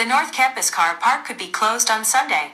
The North Campus car park could be closed on Sunday.